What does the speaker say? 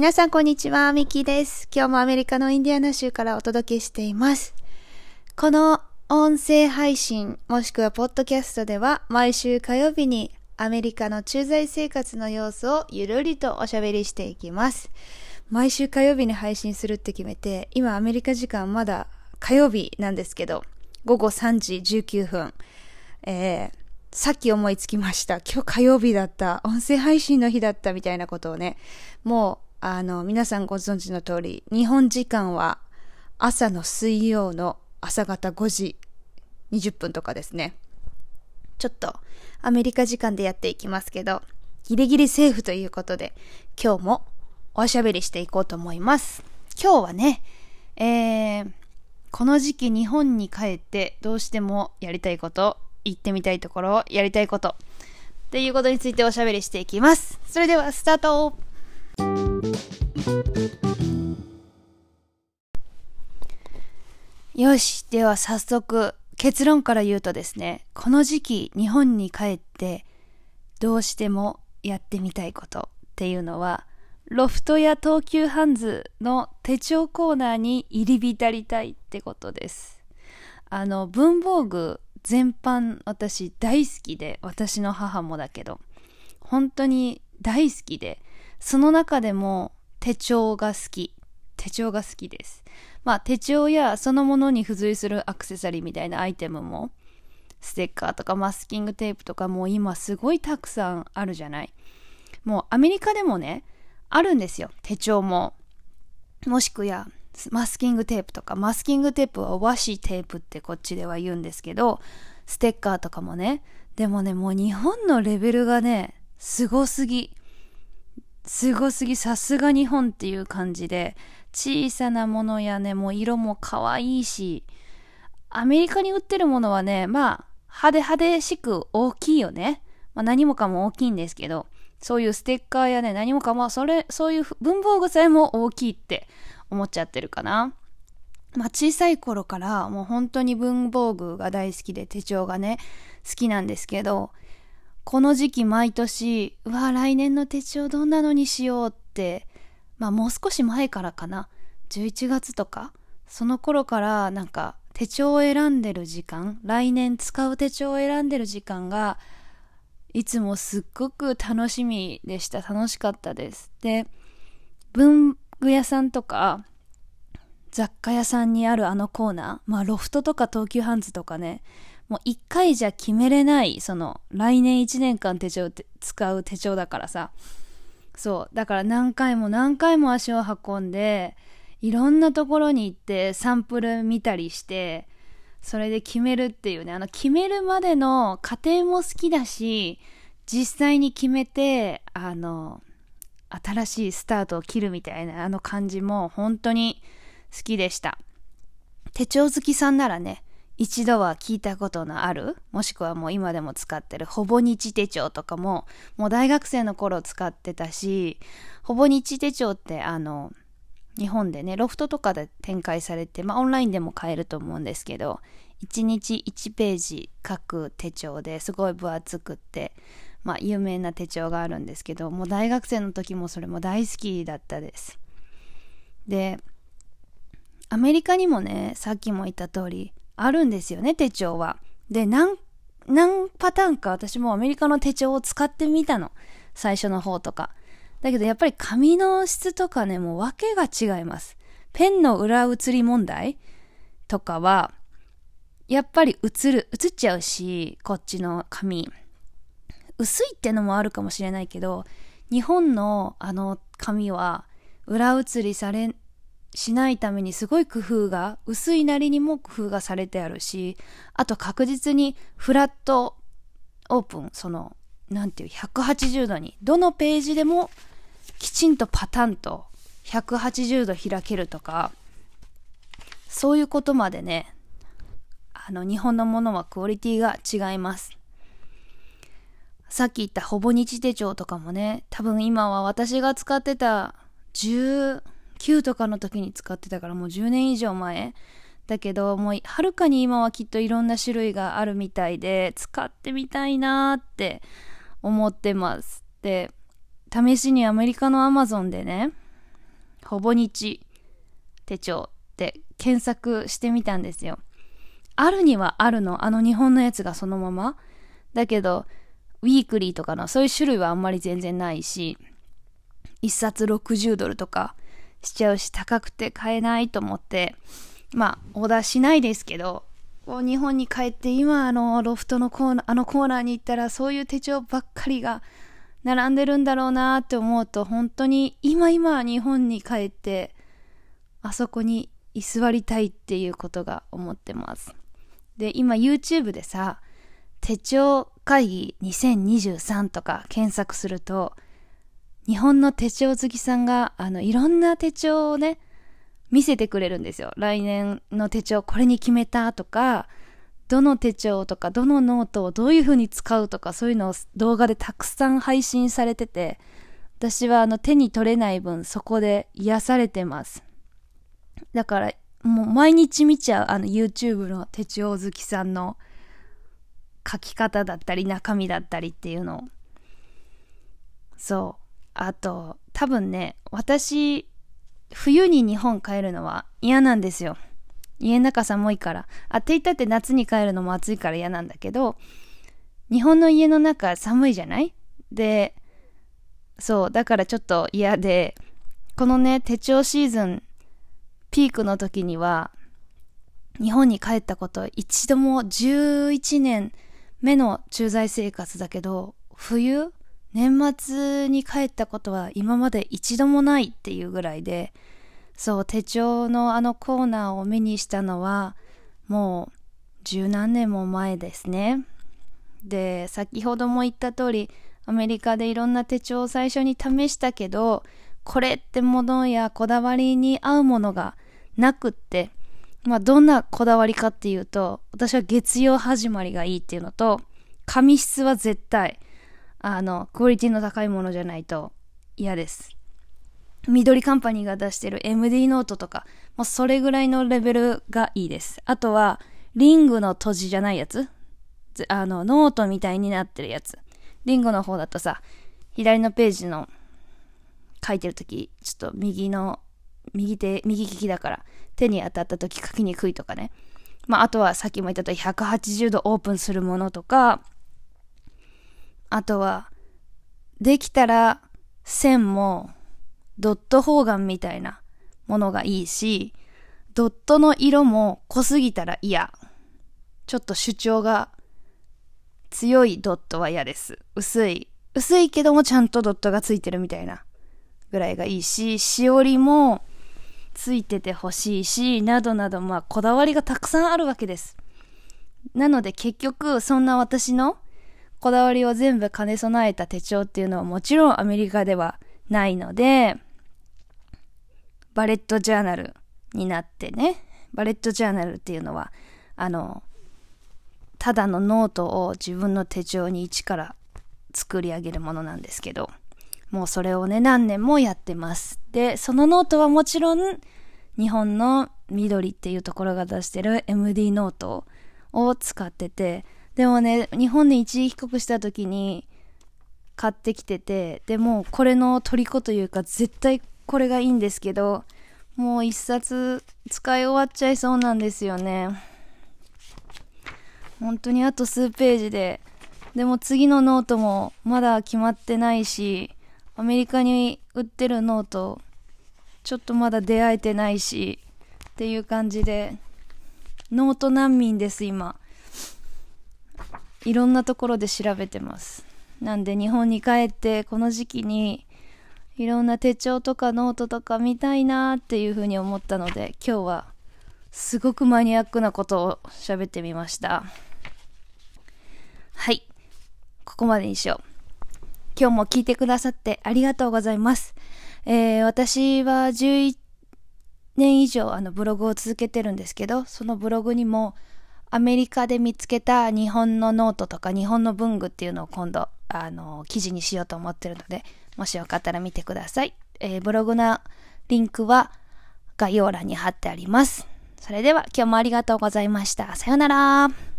皆さんこんにちは、ミキです。今日もアメリカのインディアナ州からお届けしています。この音声配信、もしくはポッドキャストでは毎週火曜日にアメリカの駐在生活の様子をゆるりとおしゃべりしていきます。毎週火曜日に配信するって決めて、今アメリカ時間まだ火曜日なんですけど、午後3時19分、えー、さっき思いつきました。今日火曜日だった。音声配信の日だったみたいなことをね、もうあの、皆さんご存知の通り、日本時間は朝の水曜の朝方5時20分とかですね。ちょっとアメリカ時間でやっていきますけど、ギリギリセーフということで、今日もおしゃべりしていこうと思います。今日はね、えー、この時期日本に帰ってどうしてもやりたいこと、行ってみたいところをやりたいこと、っていうことについておしゃべりしていきます。それではスタートよし、では早速結論から言うとですね、この時期日本に帰ってどうしてもやってみたいことっていうのは、ロフトや東急ハンズの手帳コーナーに入り浸りたいってことです。あの、文房具全般私大好きで、私の母もだけど、本当に大好きで、その中でも手帳が好き。手帳が好きです。まあ手帳やそのものに付随するアクセサリーみたいなアイテムも、ステッカーとかマスキングテープとかもう今すごいたくさんあるじゃない。もうアメリカでもね、あるんですよ。手帳も。もしくや、マスキングテープとか、マスキングテープは和紙テープってこっちでは言うんですけど、ステッカーとかもね。でもね、もう日本のレベルがね、すごすぎ。すごすぎ、さすが日本っていう感じで、小さなものやね、もう色も可愛いし、アメリカに売ってるものはね、まあ、派手派手しく大きいよね。まあ何もかも大きいんですけど、そういうステッカーやね、何もかも、それ、そういう文房具さえも大きいって思っちゃってるかな。まあ小さい頃からもう本当に文房具が大好きで手帳がね、好きなんですけど、この時期毎年、うわ、来年の手帳どんなのにしようって、まあもう少し前からかな。11月とか、その頃からなんか手帳を選んでる時間、来年使う手帳を選んでる時間が、いつもすっごく楽しみでした。楽しかったです。で、文具屋さんとか、雑貨屋さんにあるあのコーナー、まあロフトとか東急ハンズとかね、もう一回じゃ決めれない、その、来年一年間手帳て使う手帳だからさ。そう。だから何回も何回も足を運んで、いろんなところに行ってサンプル見たりして、それで決めるっていうね、あの決めるまでの過程も好きだし、実際に決めて、あの、新しいスタートを切るみたいなあの感じも本当に好きでした。手帳好きさんならね、一度は聞いたことのある、もしくはもう今でも使ってる？ほぼ日手帳とかも、もう大学生の頃使ってたし、ほぼ日手帳ってあの、日本でね、ロフトとかで展開されて、まあオンラインでも買えると思うんですけど、1日1ページ書く手帳ですごい分厚くって、まあ有名な手帳があるんですけど、もう大学生の時もそれも大好きだったです。で、アメリカにもね、さっきも言った通り、あるんですよね、手帳は。で、何、何パターンか私もアメリカの手帳を使ってみたの。最初の方とか。だけどやっぱり紙の質とかね、もう訳が違います。ペンの裏写り問題とかは、やっぱり映る、映っちゃうし、こっちの紙。薄いってのもあるかもしれないけど、日本のあの紙は裏写りされしないためにすごい工夫が、薄いなりにも工夫がされてあるし、あと確実にフラットオープン、その、なんていう、180度に、どのページでもきちんとパタンと180度開けるとか、そういうことまでね、あの、日本のものはクオリティが違います。さっき言ったほぼ日手帳とかもね、多分今は私が使ってた10、9とかの時に使ってたからもう10年以上前だけどもうはるかに今はきっといろんな種類があるみたいで使ってみたいなって思ってますで試しにアメリカのアマゾンでねほぼ日手帳って検索してみたんですよ。あるにはあるの。あの日本のやつがそのまま。だけど、ウィークリーとかのそういう種類はあんまり全然ないし、一冊60ドルとかしちゃうし高くて買えないと思って、まあ、オーダーしないですけど、日本に帰って今あのロフトのコーナー、あのコーナーに行ったらそういう手帳ばっかりが並んでるんだろうなって思うと本当に今今日本に帰ってあそこに居座りたいっていうことが思ってます。で、今 YouTube でさ、手帳会議2023とか検索すると、日本の手帳好きさんが、あの、いろんな手帳をね、見せてくれるんですよ。来年の手帳これに決めたとか、どの手帳とかどのノートをどういう風に使うとかそういうのを動画でたくさん配信されてて、私はあの手に取れない分そこで癒されてます。だからもう毎日見ちゃうあの YouTube の手帳好きさんの書き方だったり中身だったりっていうのを。そう。あと、多分ね、私、冬に日本帰るのは嫌なんですよ。家の中寒いから。あって言ったって夏に帰るのも暑いから嫌なんだけど、日本の家の中寒いじゃない？で、そう、だからちょっと嫌で、このね、手帳シーズン、ピークの時には、日本に帰ったこと一度も11年目の駐在生活だけど、冬年末に帰ったことは今まで一度もないっていうぐらいで、そう、手帳のあのコーナーを目にしたのは、もう十何年も前ですね。で、先ほども言った通り、アメリカでいろんな手帳を最初に試したけど、これってものやこだわりに合うものがなくって、まあどんなこだわりかっていうと、私は月曜始まりがいいっていうのと、紙質は絶対、あの、クオリティの高いものじゃないと嫌です。ミドリカンパニーが出してる MD ノートとか、もうそれぐらいのレベルがいいです。あとは、リングの閉じじゃないやつ？あの、ノートみたいになってるやつ。リングの方だとさ、左のページの書いてるとき、ちょっと右の、右手、右利きだから、手に当たったとき書きにくいとかね。まあ、あとはさっきも言ったとり180度オープンするものとか、あとは、できたら線もドット方眼みたいなものがいいし、ドットの色も濃すぎたら嫌。ちょっと主張が強いドットは嫌です。薄い。薄いけどもちゃんとドットがついてるみたいなぐらいがいいし、しおりもついててほしいし、などなどまあこだわりがたくさんあるわけです。なので結局そんな私のこだわりを全部兼ね備えた手帳っていうのはもちろんアメリカではないので、バレットジャーナルになってね、バレットジャーナルっていうのは、あの、ただのノートを自分の手帳に一から作り上げるものなんですけど、もうそれをね、何年もやってます。で、そのノートはもちろん、日本のミドリっていうところが出してる MD ノートを使ってて、でもね、日本に一時帰国した時に買ってきてて、でもこれの虜というか絶対これがいいんですけど、もう一冊使い終わっちゃいそうなんですよね。本当にあと数ページで、でも次のノートもまだ決まってないし、アメリカに売ってるノート、ちょっとまだ出会えてないし、っていう感じで、ノート難民です、今。いろんなところで調べてます。なんで日本に帰ってこの時期にいろんな手帳とかノートとか見たいなっていうふうに思ったので今日はすごくマニアックなことを喋ってみました。はい。ここまでにしよう。今日も聞いてくださってありがとうございます。えー、私は11年以上あのブログを続けてるんですけど、そのブログにもアメリカで見つけた日本のノートとか日本の文具っていうのを今度、あの、記事にしようと思ってるので、もしよかったら見てください。えー、ブログのリンクは概要欄に貼ってあります。それでは今日もありがとうございました。さようなら。